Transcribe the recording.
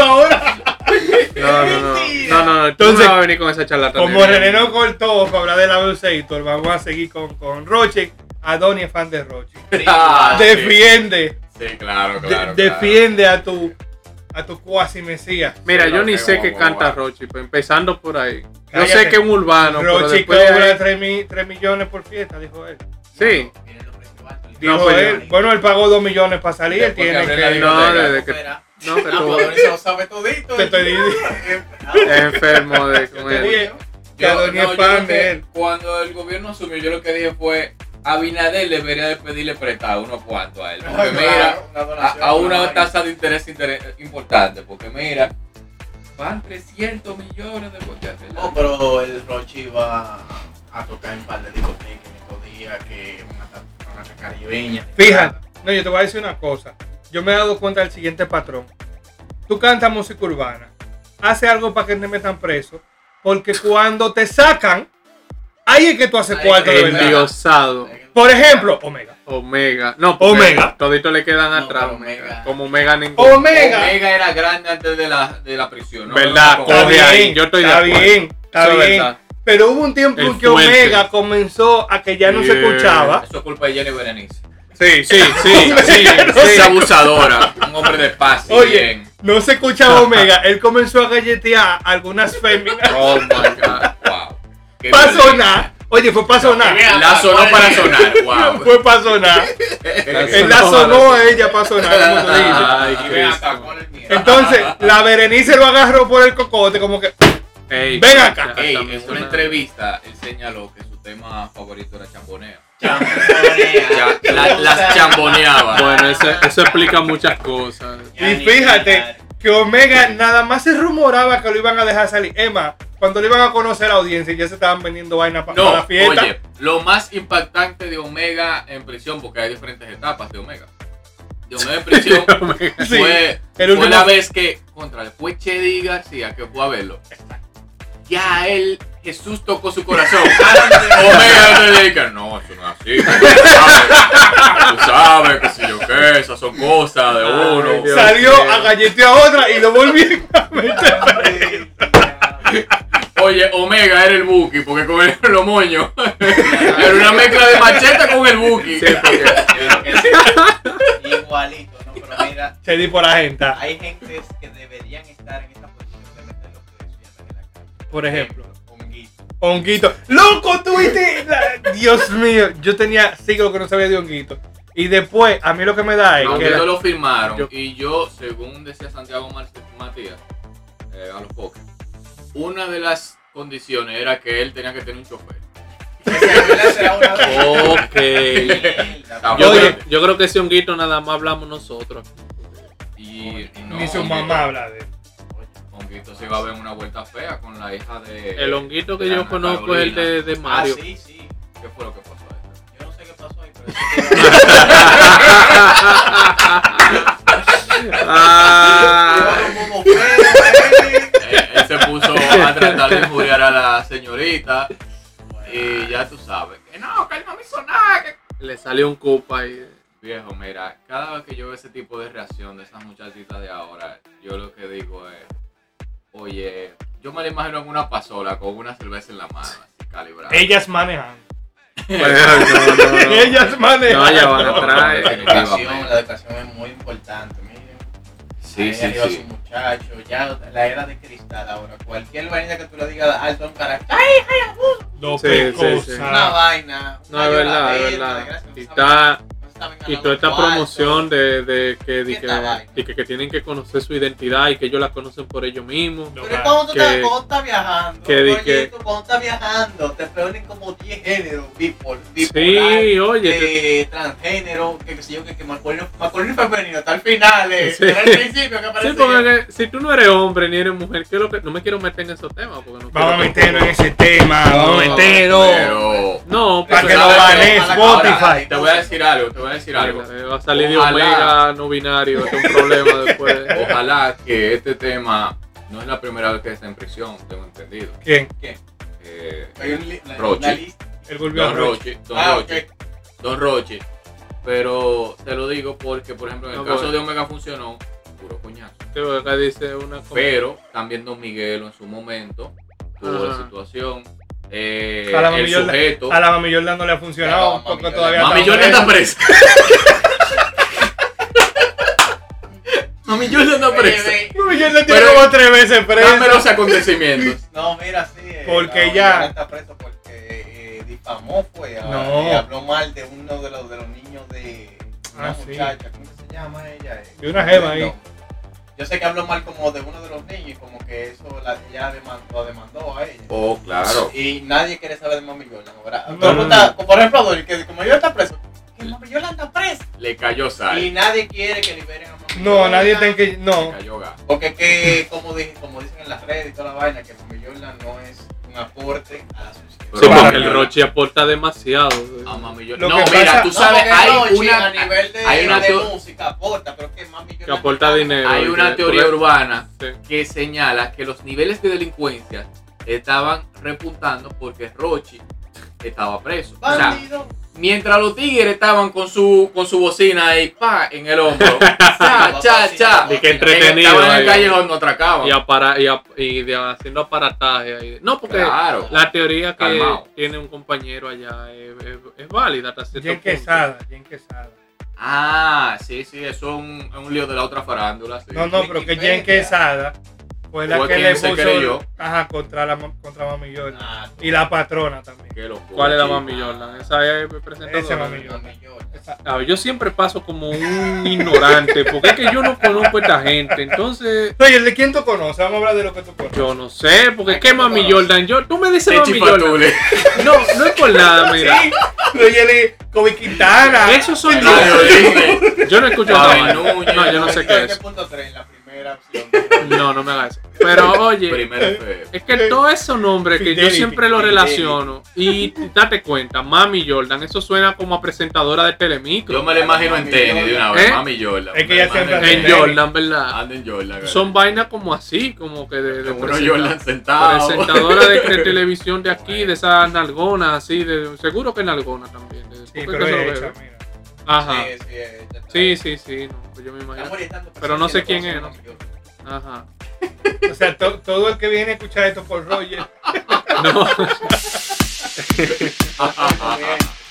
ahora. No, no, no. No, no, no. Tú Entonces, no vas a venir con esa charla Como René no cortó para hablar de la Abusator, vamos a seguir con, con Roche. Adoni es fan de Roche. Ah, Defiende, Sí, claro, de- claro. defiende a tu a tu cuasi mesías. Mira, Sí, yo no, ni sé qué canta. Rochi, pues empezando por ahí. Yo sé que es un urbano, de cobra ahí- 3, mi- 3 millones por fiesta, dijo él. Sí. Dijo No, pues, él. Bueno, él pagó 2 millones para salir, él tiene que. biblioteca, No, desde que- espera. No, Ah, tú Adonis se lo sabe todito. Te estoy enfermo de que Yo, no, es yo que-. Cuando el gobierno asumió, yo lo que dije fue Abinader debería de pedirle prestado unos cuantos a él. Porque mira, a, a una tasa de interés, interés importante. Porque mira, van 300 millones de billetes. No, pero el Rochi iba a tocar en par de discotecas en estos días, que una, una caribeña. Fíjate, no, yo te voy a decir una cosa. Yo me he dado cuenta del siguiente patrón. Tú cantas música urbana, hace algo para que te metan preso, porque cuando te sacan, ahí es que tú haces cuarto de es. verdad. Endiosado. Por ejemplo, Omega. Omega. No, Omega. Toditos le quedan No, atrás. Omega. Como Omega ninguno. Omega. Omega era grande antes de la, de la prisión. ¿no? ¿Verdad? No, Está Coge ahí, bien, yo estoy de está acuerdo. bien, está Eso bien. verdad. Pero hubo un tiempo en que. Omega comenzó a que ya no se escuchaba. Eso es culpa de Jenny Berenice. Sí, sí, sí, sí, sí. Es abusadora. Un hombre de paz. y Oye, bien. no se escuchaba Omega. Él comenzó a galletear a algunas féminas. Oh my god. Wow. Qué Para violento. sonar. Oye, fue para sonar. La sonó para sonar. Wow. Fue para sonar. Él la sonó a ella para sonar, como tú dices. Ay, Y ven Cristo. acá, ¿cuál es el miedo? Entonces, la Berenice lo agarró por el cocote, como que. Ey, Ven acá. Ey, en una entrevista, él señaló que su tema favorito era chamboneo. Chambonea. Ya, la- las chamboneaba. Bueno, eso, eso explica muchas cosas. Ya Y fíjate que Omega nada más se rumoraba que lo iban a dejar salir. Emma, cuando lo iban a conocer a la audiencia, ya se estaban vendiendo vainas para No, la fiesta. oye, lo más impactante de Omega en prisión, porque hay diferentes etapas de Omega. De Omega en prisión Sí, fue, el fue último- la vez que, contra el fue Chedi García, que fue a verlo. Ya él, Jesús tocó su corazón. Omega te dedica. No, eso no es así. Tú sabes que si yo qué, esas son cosas de uno. Salió a galletear a otra y lo volvieron a meter. Oye, Omega era el Buki, porque con él los moños. Era una mezcla de machete con el Buki. Sí, porque que. Igualito, ¿no? Pero mira, Se di por la gente. hay gentes que deberían estar en esta posición de meter los andar en la calle. Por ejemplo. Honguito. ¡Loco, tuviste! la- Dios mío, yo tenía siglos que no sabía de Honguito. Y después, a mí lo que me da es Aunque que. la- no lo firmaron Yo- y yo, según decía Santiago Matías, eh, a los pocos, una de las condiciones era que él tenía que tener un chofer. Ok. Yo creo, yo creo que ese honguito nada más hablamos nosotros. Y no, Ni su mamá habla de él. Honguito se iba a ver una vuelta fea con la hija de. El honguito que yo Ana conozco es el de, de Ah, Mario. sí, sí. ¿Qué fue lo que pasó ahí? Yo no sé qué pasó ahí, pero Ah, él, él se puso a tratar de injuriar a la señorita y ya tú sabes. Que no, que él no me hizo nada. que- le salió un cupa ahí. Viejo, mira, cada vez que yo veo ese tipo de reacción de esas muchachitas de ahora, yo lo que digo es, oye, yo me la imagino en una pasola con una cerveza en la mano, así calibrada. Ellas manejan. Bueno, no, no, no. Ellas manejan. No, ya van No, atrás. La educación, la educación es muy importante, miren. Sí, Ahí sí, arriba sí. su muchacho, ya la era de cristal ahora. Cualquier vaina que tú le digas alto a un carácter, Dos Sí, sí, cosas. sí. una vaina. No, una es verdad, es verdad. no Y está, no y toda esta cuartos. promoción de, de que, de ¿Qué que, de que, que tienen que conocer su identidad y que ellos la conocen por ellos mismos. Pero es cuando tú que- estás, viajando, que di oye, tú cuando estás viajando, te ponen como 10 géneros, bipol, Sí, oye, eh, transgénero, que qué sé yo, que, que masculino, masculino y femenino, hasta el final, eh, Sí. era el principio que aparece. Sí, porque que- si tú no eres hombre ni eres mujer, ¿qué es lo que.? No me quiero meter en esos temas. Porque no Vamos a meternos en ese tema. Vamos a No, meternos. Pero, No, Para que lo Spotify. te voy a decir algo, te voy a decir algo. Mira, Va a salir de. Omega no binario, es un problema después. Ojalá que este tema no es la primera vez que está en prisión, tengo entendido. ¿Quién? Eh, Hay un li- la- Rochi. una lista. El volvió a Don Roche. Roche, Don Ah, Roche, Don Roche. Pero te lo digo porque, por ejemplo, en el No, caso bueno. de Omega funcionó puro coñazo. Sí, porque acá dice una cosa. Pero también Don Miguelo en su momento tuvo la situación. Eh, A la Mami el sujeto. A la Mami Jordan no le ha funcionado No, porque Mami todavía Mami Jordan está presa. Mami Jordan está presa. Mami Jordan tiene Pero- como tres veces Dame presa. los acontecimientos. No, mira, sí. eh, Porque ya- está preso porque eh, difamó, fue. a- No. eh, habló mal de uno de los, de los niños de una Ah, sí. muchacha. ¿Cómo que se llama ella? Eh, De una jeva ahí. no. Yo sé que habló mal como de uno de los niños y como que eso la, ya demandó, demandó a ella. Oh, claro. Y nadie quiere saber de Mami Jordan, ¿verdad? Está- Por ejemplo, Adol, que como yo está preso, que Mami Jordan está presa. Le cayó Y sal. nadie quiere que liberen a Mami No, nadie tiene que. Le No. cayó gas. Porque que, como, dije, como dicen en las redes y toda la vaina, que Mami Jordan no es un aporte a la sociedad. Sí, Pero porque el Rochi aporta demasiado. A Mami. Lo No, que mira, pasa- tú No, sabes, porque hay Rochi, una, a nivel de, hay una de música aporta, pero que Mami Jordan Que aporta no- dinero. hay una porque- teoría urbana Sí. que señala que los niveles de delincuencia estaban repuntando porque Rochi estaba preso. O sea, mientras los tigres estaban con su con su bocina ahí, pa, en el hombro, cha, cha, cha, Y que en- entretenido. estaban en el callejón, no atracaban. Y, apara- y, ap- y de- haciendo aparataje ahí. No, porque Claro. la teoría que Calmao. tiene un compañero allá es, es- es válida hasta cierto Jen punto. Quesada. Jen Quesada. Ah, sí, sí, eso es un, un lío de la otra farándula. sí. No, no, pero que Jen. Quesada fue la Fue que le puso. creyó. Ajá, contra, la, contra Mami Jordan. Ah, Y la patrona también. Qué locura, ¿Cuál es la. Mami Jordan? Esa es presentadora. Esa Mami Jordan. Yo siempre paso como un ignorante, porque es que yo no conozco a esta gente, entonces Oye, ¿de quién tú conoces? Vamos a hablar de lo que tú conoces. yo no sé, porque es que Ay, ¿cómo Mami conoces? Jordan, yo, tú me dices Mami Jordan, no, no es por nada, mira, Sí, oye, de Kobe Quintana. esos son yo, yo no escucho. Núñez. no, yo no sé qué es, 7.3, la primera opción. No, no me hagas eso, pero oye. Es que todos esos nombres que yo siempre los Fidelity. relaciono y date cuenta, Mami Jordan, eso suena como a presentadora de Telemicro. Yo me lo imagino en Mami tenis de una vez, ¿Eh? Mami Jordan. Es que Me ella lo siempre imagino hace En. Jordan, ¿verdad? Anda en Jordan. ¿verdad? Son vainas como así, como que de, de Como presenta- Jordan sentado. presentadora de, de televisión de aquí, de esas nalgonas así, de, seguro que nalgona también. de- Sí, pero lo veo. hecha, mira. Ajá. Sí, sí. Sí, sí, sí, no, pues yo me imagino. Pero no sé quién es. Ajá. O sea, to- todo el que viene a escuchar esto por Roger. No.